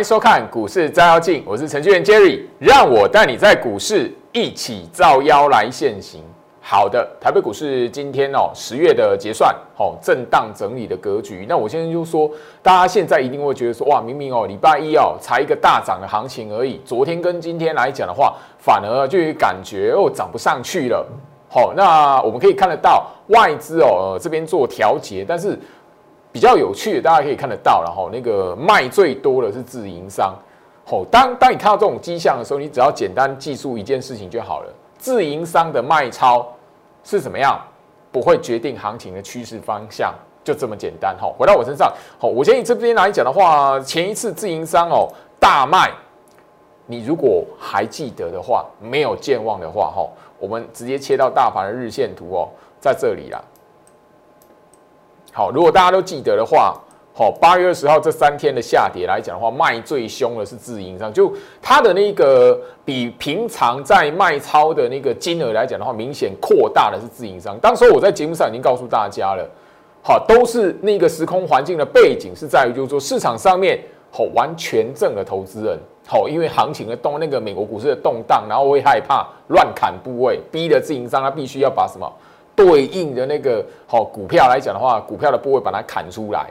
迎收看股市照妖镜，我是程序员 Jerry，让我带你在股市一起照妖来现行。好的，台北股市今天哦，十月的结算，哦，震荡整理的格局。那我现在就说，大家现在一定会觉得说，哇，明明哦，礼拜一哦，才一个大涨的行情而已，昨天跟今天来讲的话，反而就感觉哦，涨不上去了。好，那我们可以看得到外资哦，这边做调节，但是。比较有趣的，大家可以看得到，然后那个卖最多的是自营商。吼，当当你看到这种迹象的时候，你只要简单记住一件事情就好了：自营商的卖超是怎么样，不会决定行情的趋势方向，就这么简单。吼，回到我身上，好，我建议这边来讲的话，前一次自营商哦大卖，你如果还记得的话，没有健忘的话，吼，我们直接切到大盘的日线图哦，在这里啦。好，如果大家都记得的话，好，八月二十号这三天的下跌来讲的话，卖最凶的是自营商，就它的那个比平常在卖超的那个金额来讲的话，明显扩大的是自营商。当时我在节目上已经告诉大家了，好，都是那个时空环境的背景是在于，就是说市场上面好完全正的投资人，好，因为行情的动，那个美国股市的动荡，然后会害怕乱砍部位，逼的自营商他必须要把什么？对应的那个好股票来讲的话，股票的部位把它砍出来，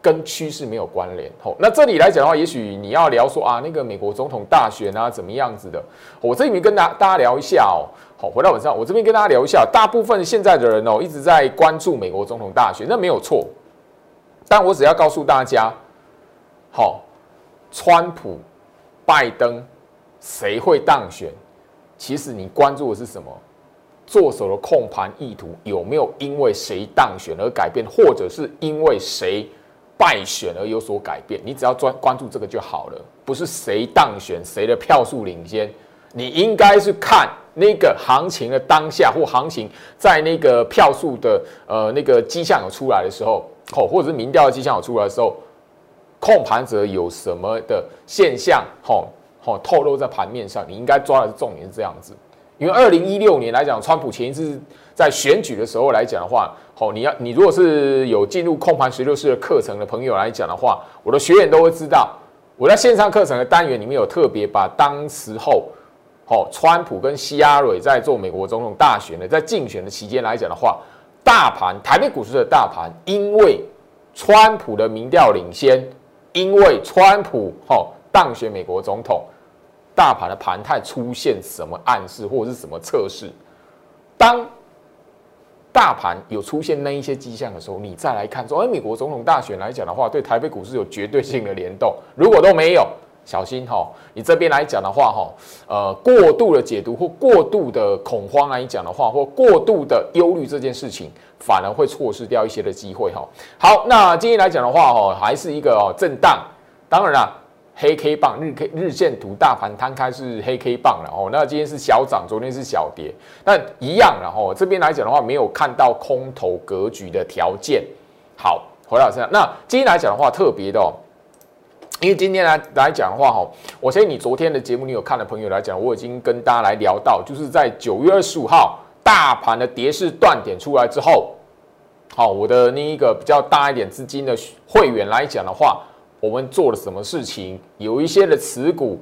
跟趋势没有关联。好，那这里来讲的话，也许你要聊说啊，那个美国总统大选啊，怎么样子的？我这里面跟大大家聊一下哦。好，回到晚上，我这边跟大家聊一下，大部分现在的人哦，一直在关注美国总统大选，那没有错。但我只要告诉大家，好，川普、拜登谁会当选？其实你关注的是什么？做手的控盘意图有没有因为谁当选而改变，或者是因为谁败选而有所改变？你只要专关注这个就好了，不是谁当选谁的票数领先，你应该是看那个行情的当下或行情在那个票数的呃那个迹象有出来的时候，哦，或者是民调的迹象有出来的时候，控盘者有什么的现象，吼吼透露在盘面上，你应该抓的重点是这样子。因为二零一六年来讲，川普前一次在选举的时候来讲的话，好，你要你如果是有进入控盘十六式的课程的朋友来讲的话，我的学员都会知道，我在线上课程的单元里面有特别把当时候，好，川普跟希拉蕊在做美国总统大选的，在竞选的期间来讲的话，大盘台北股市的大盘，因为川普的民调领先，因为川普好当选美国总统。大盘的盘态出现什么暗示或者是什么测试？当大盘有出现那一些迹象的时候，你再来看说，哎，美国总统大选来讲的话，对台北股市有绝对性的联动。如果都没有，小心哈，你这边来讲的话哈，呃，过度的解读或过度的恐慌来讲的话，或过度的忧虑这件事情，反而会错失掉一些的机会哈。好，那今天来讲的话哈，还是一个震荡，当然啦。黑 K 棒日 K 日线图大盘摊开是黑 K 棒了哦，那今天是小涨，昨天是小跌，那一样然后这边来讲的话，没有看到空头格局的条件。好，回到身上，那今天来讲的话，特别的哦，因为今天来来讲的话哈，我相信你昨天的节目你有看的朋友来讲，我已经跟大家来聊到，就是在九月二十五号大盘的跌势断点出来之后，好，我的那一个比较大一点资金的会员来讲的话。我们做了什么事情？有一些的持股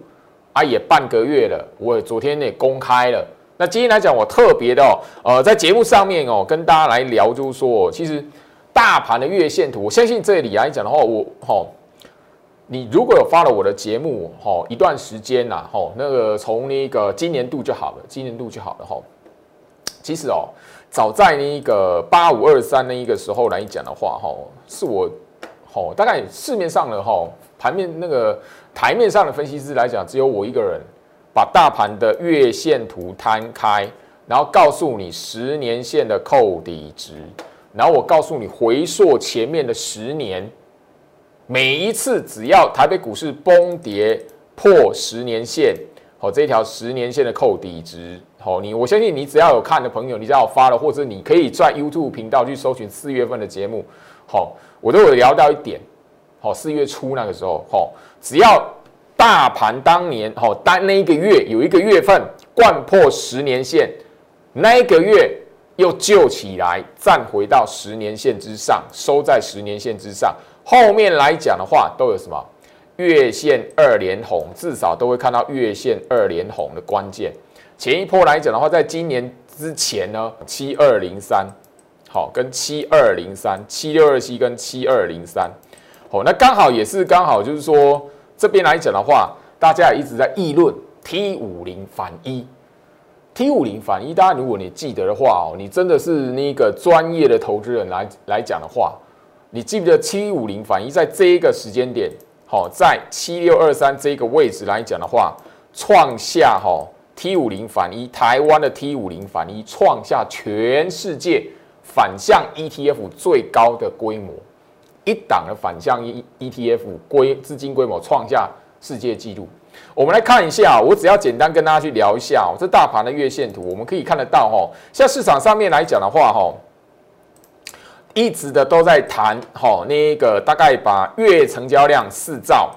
啊，也半个月了。我昨天也公开了。那今天来讲，我特别的哦，呃，在节目上面哦，跟大家来聊，就是说，其实大盘的月线图，我相信这里来讲的话，我哈，你如果有发了我的节目哈一段时间呐，哈，那个从那个今年度就好了，今年度就好了哈。其实哦，早在那个八五二三那一个时候来讲的话，哈，是我。哦，大概市面上的哈盘面那个台面上的分析师来讲，只有我一个人把大盘的月线图摊开，然后告诉你十年线的扣底值，然后我告诉你回溯前面的十年，每一次只要台北股市崩跌破十年线，好这条十年线的扣底值，好你我相信你只要有看的朋友，你只要发了，或者你可以在 YouTube 频道去搜寻四月份的节目，好。我都有聊到一点，好，四月初那个时候，好，只要大盘当年，好，单那一个月有一个月份贯破十年线，那一个月又救起来，站回到十年线之上，收在十年线之上，后面来讲的话，都有什么？月线二连红，至少都会看到月线二连红的关键。前一波来讲的话，在今年之前呢，七二零三，好，跟七二零三、七六二七跟七二零三，好，那刚好也是刚好就是说这边来讲的话，大家也一直在议论 T 五零反一，T 五零反一，大家如果你记得的话哦，你真的是那个专业的投资人来来讲的话，你记不记得七五零反一在这一个时间点？好，在七六二三这个位置来讲的话，创下哈 T 五零反一，台湾的 T 五零反一创下全世界反向 ETF 最高的规模，一档的反向 E ETF 规资金规模创下世界纪录。我们来看一下，我只要简单跟大家去聊一下，这大盘的月线图，我们可以看得到哈，像市场上面来讲的话哈。一直的都在谈，哈，那个大概把月成交量四兆，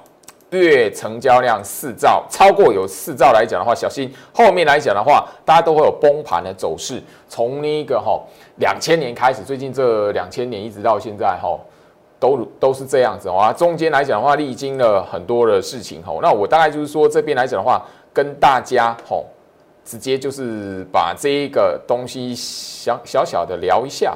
月成交量四兆，超过有四兆来讲的话，小心后面来讲的话，大家都会有崩盘的走势。从那个哈两千年开始，最近这两千年一直到现在，哈，都都是这样子啊。中间来讲的话，历经了很多的事情，哈。那我大概就是说这边来讲的话，跟大家哈直接就是把这一个东西小小小的聊一下。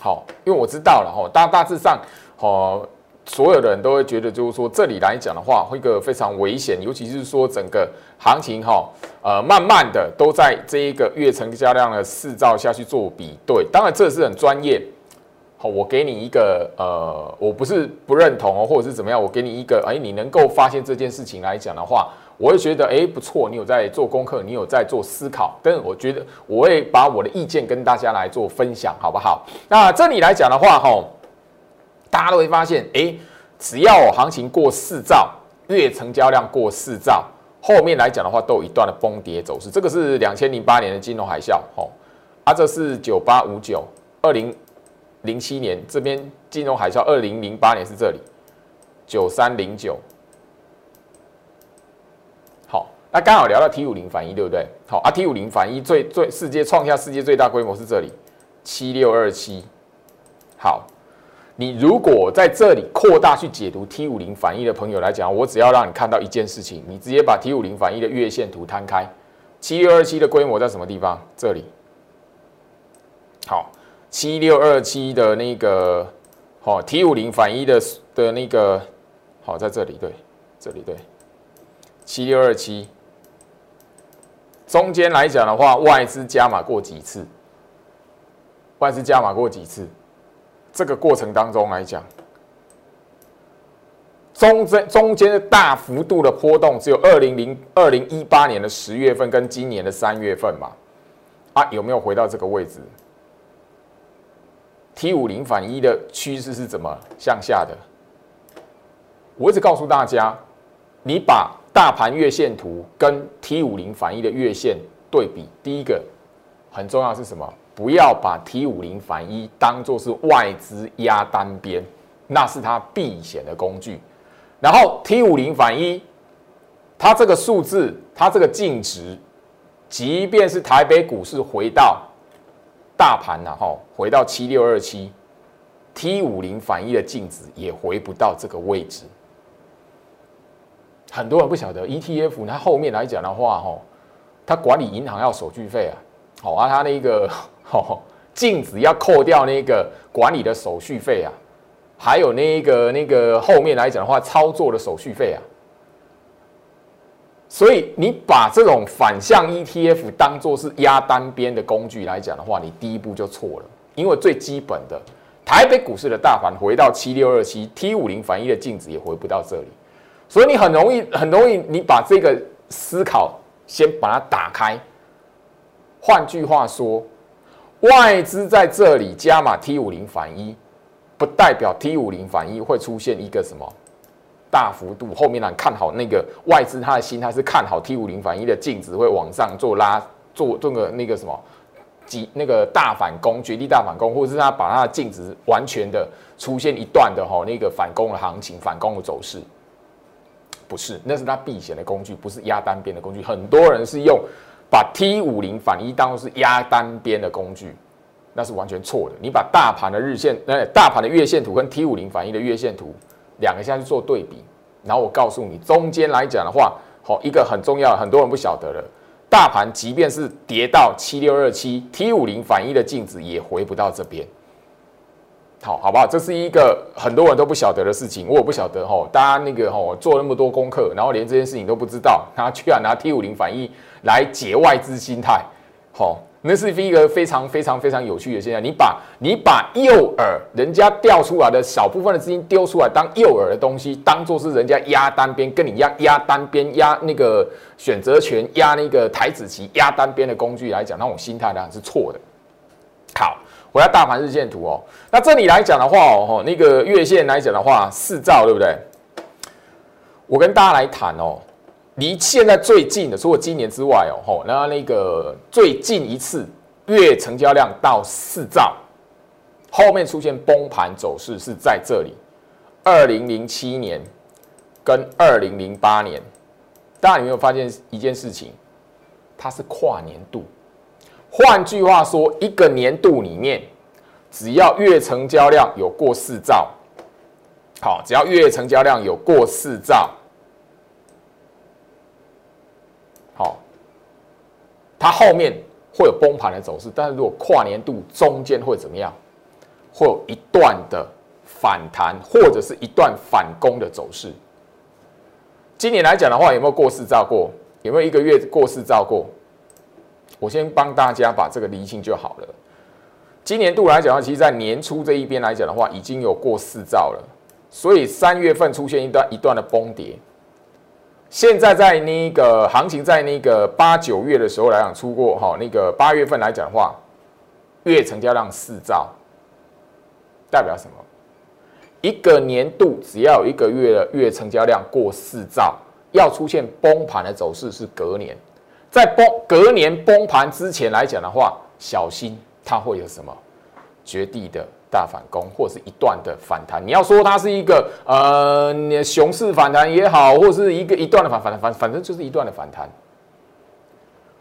好，因为我知道了哈，大大致上，哦，所有的人都会觉得，就是说这里来讲的话，会一个非常危险，尤其是说整个行情哈，呃，慢慢的都在这一个月成交量的四兆下去做比对，当然这是很专业。好，我给你一个呃，我不是不认同哦，或者是怎么样，我给你一个，哎，你能够发现这件事情来讲的话。我会觉得，哎，不错，你有在做功课，你有在做思考，但是我觉得我会把我的意见跟大家来做分享，好不好？那这里来讲的话，哈，大家都会发现，哎，只要行情过四兆，月成交量过四兆，后面来讲的话，都有一段的崩跌走势。这个是两千零八年的金融海啸，吼，啊，这是九八五九，二零零七年这边金融海啸，二零零八年是这里，九三零九。那刚好聊到 T 五零反一，对不对？好啊，T 五零反一最最世界创下世界最大规模是这里七六二七。好，你如果在这里扩大去解读 T 五零反一的朋友来讲，我只要让你看到一件事情，你直接把 T 五零反一的月线图摊开，七六二七的规模在什么地方？这里。好，七六二七的那个好 T 五零反一的的那个好在这里，对，这里对，七六二七。中间来讲的话，外资加码过几次？外资加码过几次？这个过程当中来讲，中间中间的大幅度的波动，只有二零零二零一八年的十月份跟今年的三月份嘛？啊，有没有回到这个位置？T 五零反一的趋势是怎么向下的？我一直告诉大家，你把。大盘月线图跟 T 五零反一的月线对比，第一个很重要是什么？不要把 T 五零反一当做是外资压单边，那是它避险的工具。然后 T 五零反一，它这个数字，它这个净值，即便是台北股市回到大盘然后回到七六二七，T 五零反一的净值也回不到这个位置。很多人不晓得 ETF，它后面来讲的话，哈，它管理银行要手续费啊，好啊，它那个 净值要扣掉那个管理的手续费啊，还有那个那个后面来讲的话，操作的手续费啊，所以你把这种反向 ETF 当做是压单边的工具来讲的话，你第一步就错了，因为最基本的台北股市的大盘回到七六二七 T 五零反一的净值也回不到这里。所以你很容易，很容易，你把这个思考先把它打开。换句话说，外资在这里加码 T 五零反一，不代表 T 五零反一会出现一个什么大幅度。后面呢，看好那个外资他的心态是看好 T 五零反一的净值会往上做拉，做这个那个什么几那个大反攻，绝地大反攻，或者是他把他的净值完全的出现一段的哈那个反攻的行情，反攻的走势。不是，那是他避险的工具，不是压单边的工具。很多人是用把 T 五零反一当做是压单边的工具，那是完全错的。你把大盘的日线、呃大盘的月线图跟 T 五零反一的月线图两个现在去做对比，然后我告诉你，中间来讲的话，好一个很重要，很多人不晓得了，大盘即便是跌到七六二七 T 五零反一的镜子也回不到这边。好，好不好？这是一个很多人都不晓得的事情，我也不晓得哈。大家那个哈做那么多功课，然后连这件事情都不知道，他居然拿 T 五零反应来解外资心态，好，那是一个非常非常非常有趣的现象。你把你把诱饵人家调出来的小部分的资金丢出来当诱饵的东西，当做是人家压单边跟你压压单边压那个选择权压那个台子棋压单边的工具来讲，那种心态当然是错的。好。我要大盘日线图哦，那这里来讲的话哦，那个月线来讲的话，四兆对不对？我跟大家来谈哦，离现在最近的，除了今年之外哦，吼，那那个最近一次月成交量到四兆，后面出现崩盘走势是在这里，二零零七年跟二零零八年，大家有没有发现一件事情？它是跨年度。换句话说，一个年度里面，只要月成交量有过四兆，好，只要月成交量有过四兆，好，它后面会有崩盘的走势。但是如果跨年度中间会怎么样？会有一段的反弹，或者是一段反攻的走势。今年来讲的话，有没有过四兆过？有没有一个月过四兆过？我先帮大家把这个厘清就好了。今年度来讲的话，其实在年初这一边来讲的话，已经有过四兆了，所以三月份出现一段一段的崩跌。现在在那个行情在那个八九月的时候来讲出过哈，那个八月份来讲的话，月成交量四兆，代表什么？一个年度只要一个月的月成交量过四兆，要出现崩盘的走势是隔年。在崩隔年崩盘之前来讲的话，小心它会有什么绝地的大反攻，或是一段的反弹。你要说它是一个呃熊市反弹也好，或是一个一段的反反反，反正就是一段的反弹。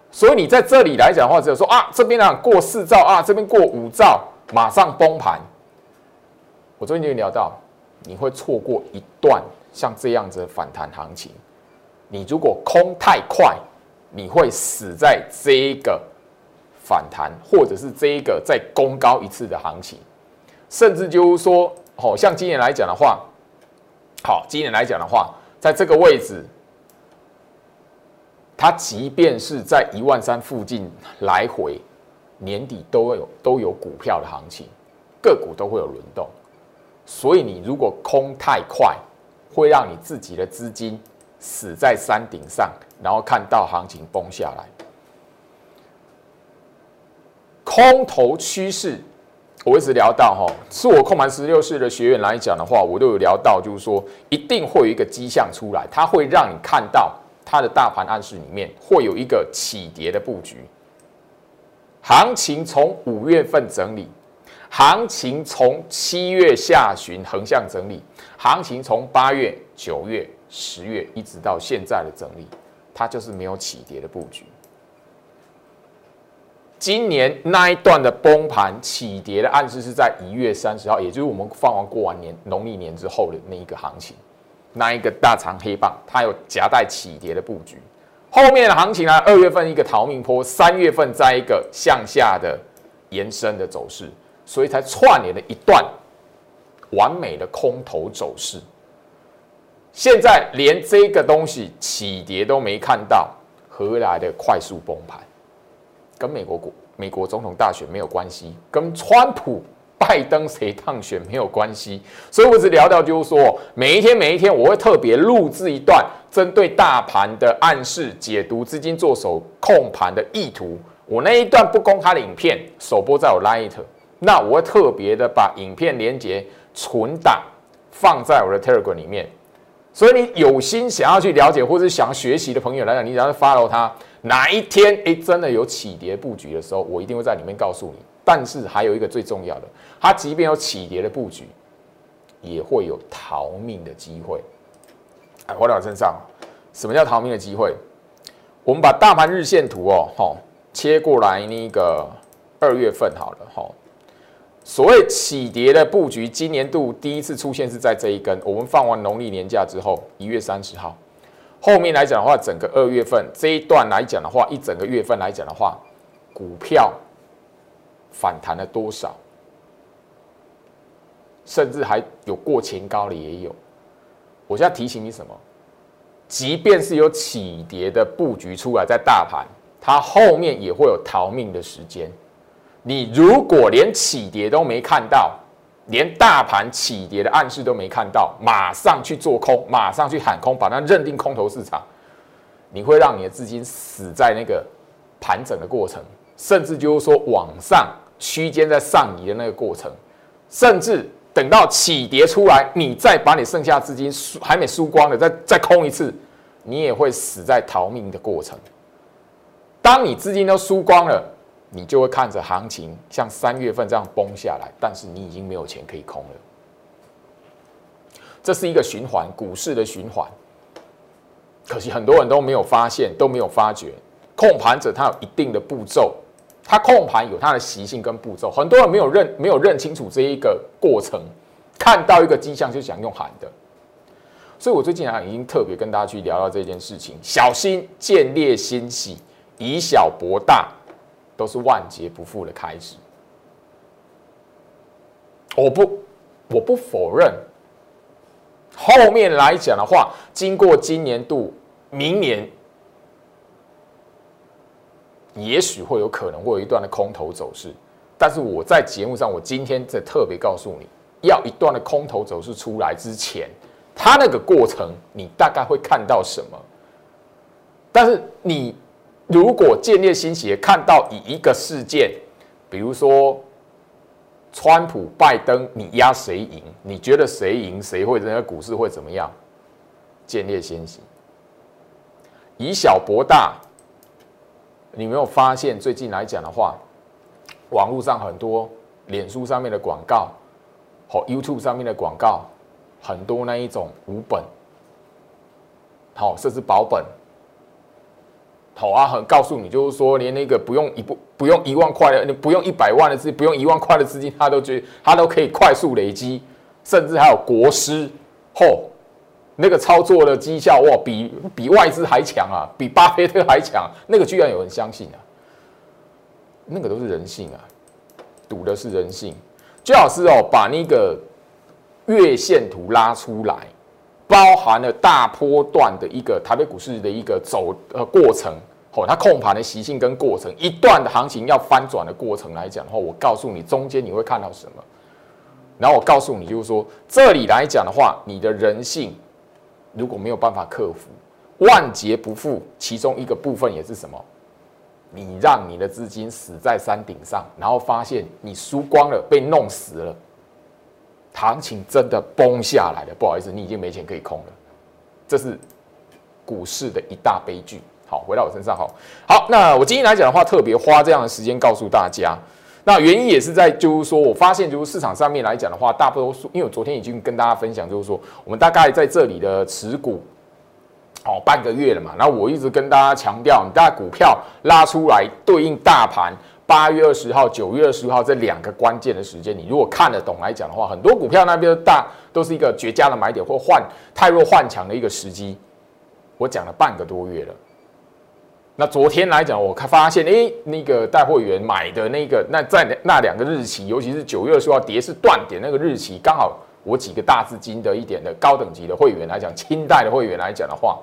所以你在这里来讲的话，只有说啊，这边啊过四兆啊，这边过五兆，马上崩盘。我昨天就聊到，你会错过一段像这样子的反弹行情。你如果空太快。你会死在这一个反弹，或者是这一个再攻高一次的行情，甚至就是说，好像今年来讲的话，好，今年来讲的话，在这个位置，它即便是在一万三附近来回，年底都有都有股票的行情，个股都会有轮动，所以你如果空太快，会让你自己的资金死在山顶上。然后看到行情崩下来，空头趋势，我一直聊到哈，是我控盘十六式的学员来讲的话，我都有聊到，就是说一定会有一个迹象出来，它会让你看到它的大盘暗示里面会有一个起跌的布局。行情从五月份整理，行情从七月下旬横向整理，行情从八月、九月、十月一直到现在的整理。它就是没有起跌的布局。今年那一段的崩盘起跌的暗示是在一月三十号，也就是我们放完过完年农历年之后的那一个行情，那一个大长黑棒，它有夹带起跌的布局。后面的行情呢，二月份一个逃命坡，三月份在一个向下的延伸的走势，所以才串联了一段完美的空头走势。现在连这个东西起跌都没看到，何来的快速崩盘？跟美国国美国总统大选没有关系，跟川普、拜登谁当选没有关系。所以我只聊到就是说，每一天每一天，我会特别录制一段针对大盘的暗示解读，资金做手控盘的意图。我那一段不公开的影片首播在我 Light，那我会特别的把影片连接存档放在我的 Telegram 里面。所以你有心想要去了解或者想要学习的朋友来讲，你只要 follow 他，哪一天哎真的有起跌布局的时候，我一定会在里面告诉你。但是还有一个最重要的，它即便有起跌的布局，也会有逃命的机会。哎，回到我身上，什么叫逃命的机会？我们把大盘日线图哦，哈，切过来那个二月份好了，哈，所谓起跌的布局，今年度第一次出现是在这一根。我们放完农历年假之后，一月三十号，后面来讲的话，整个二月份这一段来讲的话，一整个月份来讲的话，股票反弹了多少？甚至还有过前高的也有。我现在提醒你什么？即便是有起跌的布局出来在大盘，它后面也会有逃命的时间。你如果连起跌都没看到，连大盘起跌的暗示都没看到，马上去做空，马上去喊空，把它认定空头市场，你会让你的资金死在那个盘整的过程，甚至就是说往上区间在上移的那个过程，甚至等到起跌出来，你再把你剩下资金输还没输光的再再空一次，你也会死在逃命的过程。当你资金都输光了。你就会看着行情像三月份这样崩下来，但是你已经没有钱可以空了。这是一个循环，股市的循环。可惜很多人都没有发现，都没有发觉，控盘者他有一定的步骤，他控盘有他的习性跟步骤，很多人没有认没有认清楚这一个过程，看到一个迹象就想用喊的。所以我最近啊已经特别跟大家去聊到这件事情，小心见猎心喜，以小博大。都是万劫不复的开始。我不，我不否认。后面来讲的话，经过今年度、明年，也许会有可能会有一段的空头走势。但是我在节目上，我今天在特别告诉你，要一段的空头走势出来之前，它那个过程，你大概会看到什么？但是你。如果建立新鞋看到以一个事件，比如说川普、拜登，你压谁赢？你觉得谁赢？谁会？人家股市会怎么样？建立先行，以小博大。你没有发现最近来讲的话，网络上很多脸书上面的广告，和 YouTube 上面的广告，很多那一种无本，好，甚至保本。好啊，很告诉你，就是说，连那个不用一不不用一万块的，你不用一百万的资，不用一万块的资金，他都觉他都可以快速累积，甚至还有国师，嚯，那个操作的绩效哇，比比外资还强啊，比巴菲特还强，那个居然有人相信啊，那个都是人性啊，赌的是人性。最好是哦，把那个月线图拉出来。包含了大波段的一个台北股市的一个走呃过程，哦，它控盘的习性跟过程，一段的行情要翻转的过程来讲的话，我告诉你中间你会看到什么，然后我告诉你就是说这里来讲的话，你的人性如果没有办法克服，万劫不复，其中一个部分也是什么？你让你的资金死在山顶上，然后发现你输光了，被弄死了。行情真的崩下来了，不好意思，你已经没钱可以空了，这是股市的一大悲剧。好，回到我身上，好，好，那我今天来讲的话，特别花这样的时间告诉大家，那原因也是在，就是说我发现，就是市场上面来讲的话，大多数，因为我昨天已经跟大家分享，就是说我们大概在这里的持股，哦，半个月了嘛，然后我一直跟大家强调，你大概股票拉出来对应大盘。八月二十号、九月二十号这两个关键的时间，你如果看得懂来讲的话，很多股票那边大都是一个绝佳的买点或换太弱换强的一个时机。我讲了半个多月了，那昨天来讲，我看发现，哎，那个带会员买的那个，那在那两个日期，尤其是九月二十号跌是断点那个日期，刚好我几个大资金的一点的高等级的会员来讲，清代的会员来讲的话，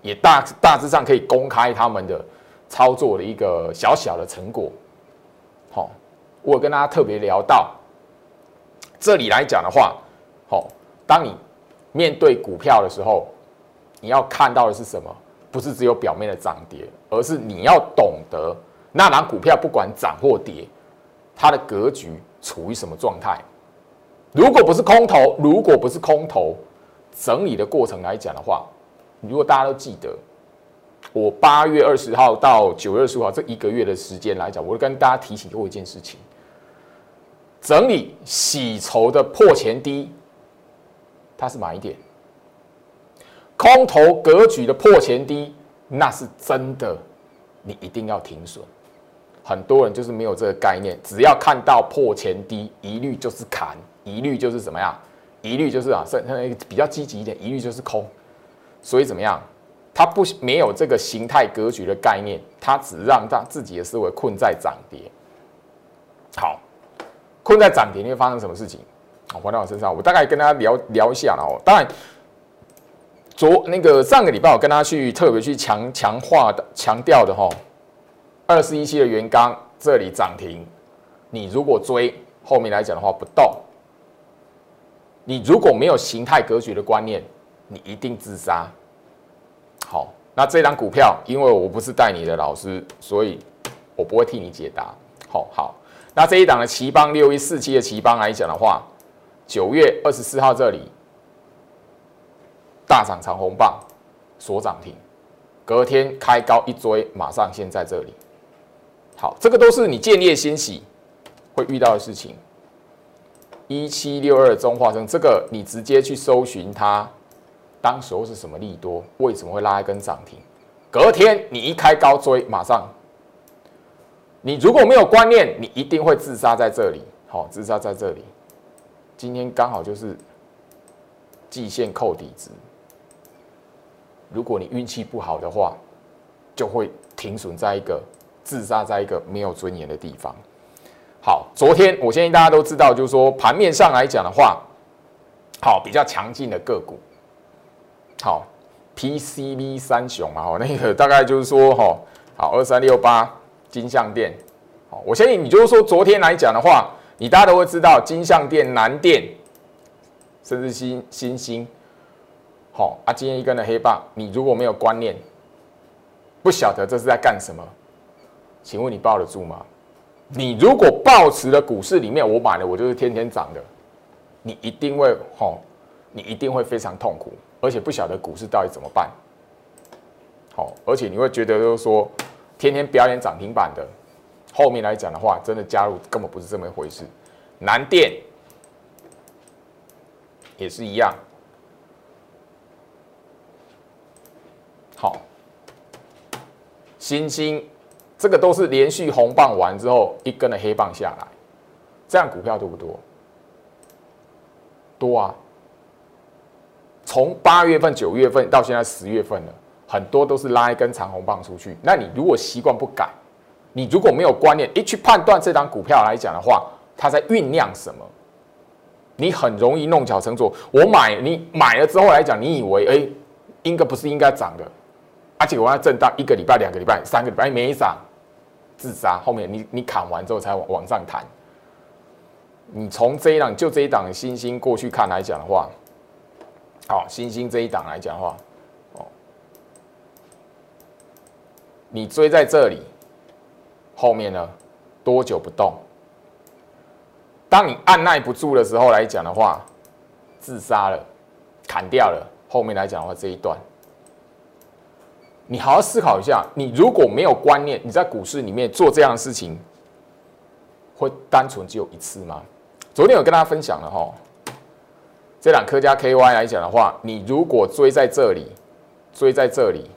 也大大致上可以公开他们的操作的一个小小的成果。我跟大家特别聊到这里来讲的话，好，当你面对股票的时候，你要看到的是什么？不是只有表面的涨跌，而是你要懂得那档股票不管涨或跌，它的格局处于什么状态。如果不是空头，如果不是空头整理的过程来讲的话，如果大家都记得。我八月二十号到九月二十五号这一个月的时间来讲，我跟大家提醒过一件事情：整理洗筹的破前低，它是买点；空头格局的破前低，那是真的，你一定要停损。很多人就是没有这个概念，只要看到破前低，一律就是砍，一律就是怎么样，一律就是啊，甚比较积极一点，一律就是空。所以怎么样？他不没有这个形态格局的概念，他只让他自己的思维困在涨跌。好，困在涨停，会发生什么事情？好，回到我身上，我大概跟大家聊聊一下了哦。当然，昨那个上个礼拜我跟他去特别去强强化的强调的哈，二十一期的原钢这里涨停，你如果追后面来讲的话不动，你如果没有形态格局的观念，你一定自杀。好，那这张股票，因为我不是带你的老师，所以我不会替你解答。好，好，那这一档的奇邦六一四七的奇邦来讲的话，九月二十四号这里大涨长红棒锁涨停，隔天开高一追，马上现在这里。好，这个都是你建业欣喜会遇到的事情。一七六二中化生，这个你直接去搜寻它。当时候是什么利多？为什么会拉一根涨停？隔天你一开高追，马上，你如果没有观念，你一定会自杀在这里。好，自杀在这里。今天刚好就是季线扣底值。如果你运气不好的话，就会停损在一个自杀在一个没有尊严的地方。好，昨天我相信大家都知道，就是说盘面上来讲的话，好比较强劲的个股。好，PCB 三雄嘛，哦，那个大概就是说，哈，好，二三六八金相店，好，我相信你就是说，昨天来讲的话，你大家都会知道金相店、南电，甚至新新星，好，啊，今天一根的黑棒，你如果没有观念，不晓得这是在干什么，请问你抱得住吗？你如果抱持的股市里面，我买的我就是天天涨的，你一定会，吼，你一定会非常痛苦。而且不晓得股市到底怎么办，好，而且你会觉得就是说，天天表演涨停板的，后面来讲的话，真的加入根本不是这么一回事。南电也是一样，好，新兴这个都是连续红棒完之后一根的黑棒下来，这样股票多不多？多啊。从八月份、九月份到现在十月份了，很多都是拉一根长红棒出去。那你如果习惯不改，你如果没有观念，一去判断这张股票来讲的话，它在酝酿什么，你很容易弄巧成拙。我买，你买了之后来讲，你以为哎，应该不是应该涨的，而且我要震荡一个礼拜、两个礼拜、三个礼拜没涨，自杀。后面你你砍完之后才往往上弹。你从这一档就这一档星星过去看来讲的话。好，星星这一档来讲话，哦，你追在这里，后面呢多久不动？当你按耐不住的时候来讲的话，自杀了，砍掉了。后面来讲的话，这一段，你好好思考一下。你如果没有观念，你在股市里面做这样的事情，会单纯只有一次吗？昨天有跟大家分享了哈。这两科加 KY 来讲的话，你如果追在这里，追在这里，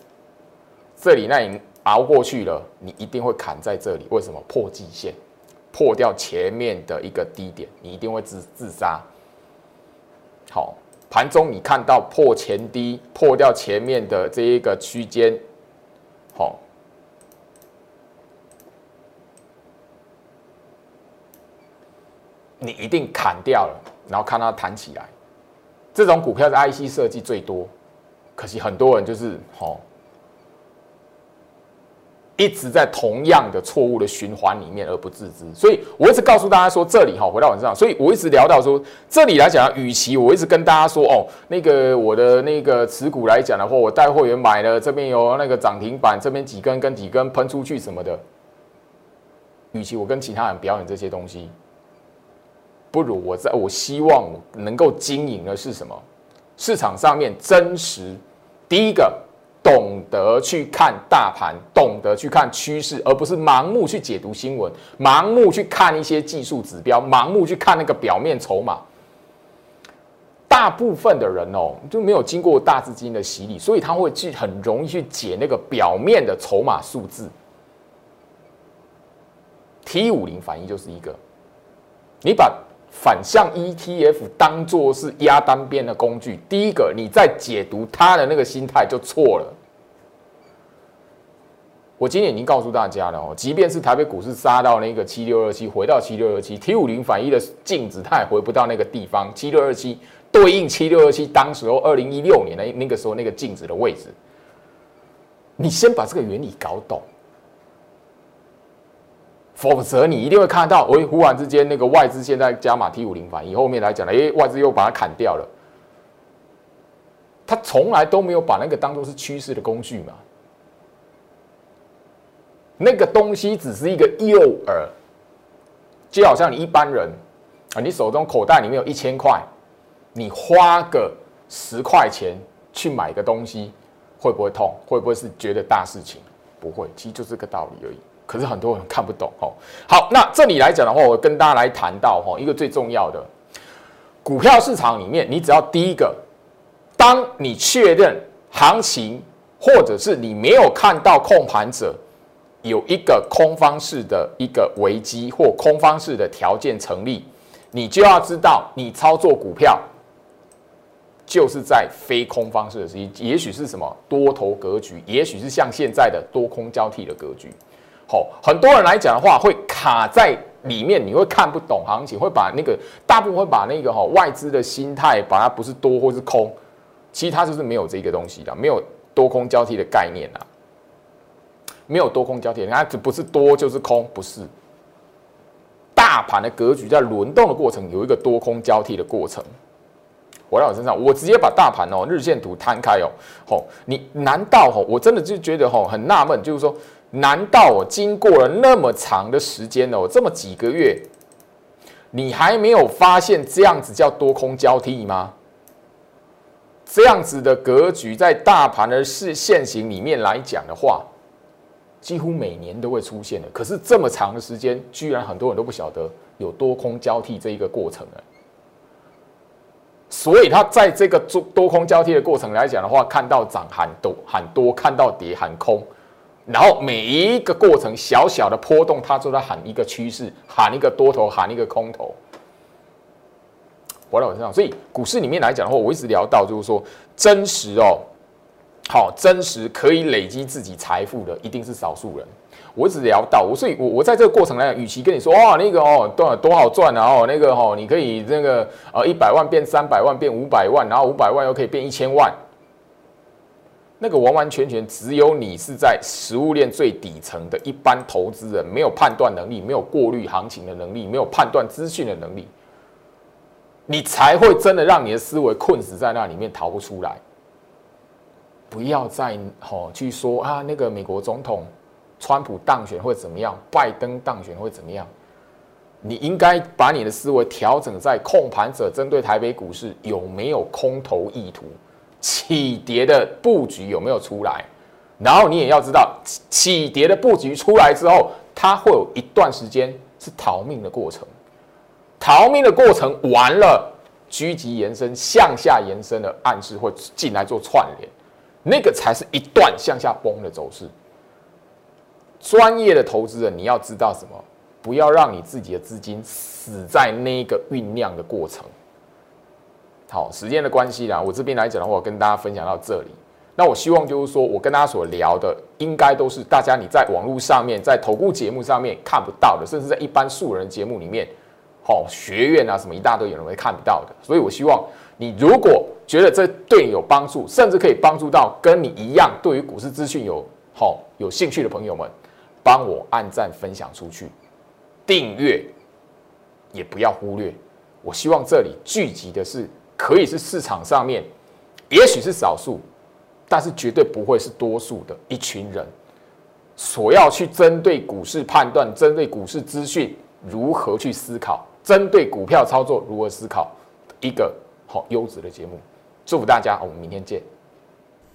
这里那你熬过去了，你一定会砍在这里。为什么？破季线，破掉前面的一个低点，你一定会自自杀。好，盘中你看到破前低，破掉前面的这一个区间，好，你一定砍掉了，然后看它弹起来。这种股票是 IC 设计最多，可惜很多人就是吼，一直在同样的错误的循环里面而不自知。所以我一直告诉大家说，这里哈回到晚上，所以我一直聊到说，这里来讲，与其我一直跟大家说哦，那个我的那个持股来讲的话，我带会员买了，这边有那个涨停板，这边几根跟几根喷出去什么的，与其我跟其他人表演这些东西。不如我在，我希望能够经营的是什么？市场上面真实，第一个懂得去看大盘，懂得去看趋势，而不是盲目去解读新闻，盲目去看一些技术指标，盲目去看那个表面筹码。大部分的人哦，就没有经过大资金的洗礼，所以他会去很容易去解那个表面的筹码数字。T 五零反一就是一个，你把反向 ETF 当做是压单边的工具，第一个你在解读它的那个心态就错了。我今天已经告诉大家了哦，即便是台北股市杀到那个七六二七，回到七六二七，T 五零反一的镜子它也回不到那个地方。七六二七对应七六二七，当时候二零一六年的那个时候那个镜子的位置，你先把这个原理搞懂，否则你一定会看到，哎，忽然之间那个外资现在加码 T 五零反一，后面来讲了，哎，外资又把它砍掉了，他从来都没有把那个当做是趋势的工具嘛。那个东西只是一个诱饵，就好像你一般人啊，你手中口袋里面有一千块，你花个十块钱去买个东西，会不会痛？会不会是觉得大事情？不会，其实就这个道理而已。可是很多人看不懂哦。好，那这里来讲的话，我跟大家来谈到哈，一个最重要的股票市场里面，你只要第一个，当你确认行情，或者是你没有看到控盘者。有一个空方式的一个危机或空方式的条件成立，你就要知道，你操作股票就是在非空方式的时期，也许是什么多头格局，也许是像现在的多空交替的格局。好，很多人来讲的话，会卡在里面，你会看不懂行情，会把那个大部分会把那个哈外资的心态，把它不是多或是空，其实它就是没有这个东西的，没有多空交替的概念啊。没有多空交替，它只不是多就是空，不是。大盘的格局在轮动的过程有一个多空交替的过程。我在我身上，我直接把大盘哦日线图摊开哦，吼，你难道吼我真的就觉得吼很纳闷，就是说，难道我经过了那么长的时间哦，这么几个月，你还没有发现这样子叫多空交替吗？这样子的格局在大盘的市线型里面来讲的话。几乎每年都会出现的，可是这么长的时间，居然很多人都不晓得有多空交替这一个过程了。所以，他在这个多多空交替的过程来讲的话，看到涨喊多喊多，看到跌喊空，然后每一个过程小小的波动，他都在喊一个趋势，喊一个多头，喊一个空头。我在我身上，所以股市里面来讲的话，我一直聊到就是说真实哦。好，真实可以累积自己财富的一定是少数人。我只聊到我，所以我我在这个过程来讲，与其跟你说哇那个哦多多好赚啊哦那个哦你可以那个呃一百万变三百万变五百万，然后五百万又可以变一千万，那个完完全全只有你是在食物链最底层的一般投资人，没有判断能力，没有过滤行情的能力，没有判断资讯的能力，你才会真的让你的思维困死在那里面逃不出来。不要再吼去说啊，那个美国总统川普当选会怎么样，拜登当选会怎么样？你应该把你的思维调整在控盘者针对台北股市有没有空头意图，起跌的布局有没有出来？然后你也要知道，起跌的布局出来之后，它会有一段时间是逃命的过程，逃命的过程完了，狙击延伸、向下延伸的暗示会进来做串联。那个才是一段向下崩的走势。专业的投资人，你要知道什么？不要让你自己的资金死在那个酝酿的过程。好，时间的关系啦，我这边来讲的话，我跟大家分享到这里。那我希望就是说，我跟大家所聊的，应该都是大家你在网络上面、在投顾节目上面看不到的，甚至在一般素人节目里面，好学院啊什么一大堆有人会看不到的。所以我希望你如果。觉得这对你有帮助，甚至可以帮助到跟你一样对于股市资讯有好有兴趣的朋友们，帮我按赞分享出去，订阅也不要忽略。我希望这里聚集的是可以是市场上面，也许是少数，但是绝对不会是多数的一群人，所要去针对股市判断、针对股市资讯如何去思考、针对股票操作如何思考一个好优质的节目。祝福大家，我们明天见。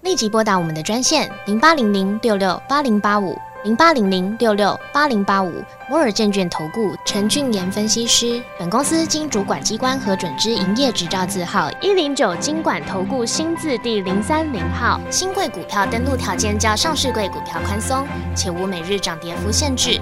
立即拨打我们的专线零八零零六六八零八五零八零零六六八零八五。摩尔证券投顾陈俊言分析师，本公司经主管机关核准之营业执照字号一零九金管投顾新字第零三零号。新贵股票登录条件较上市贵股票宽松，且无每日涨跌幅限制。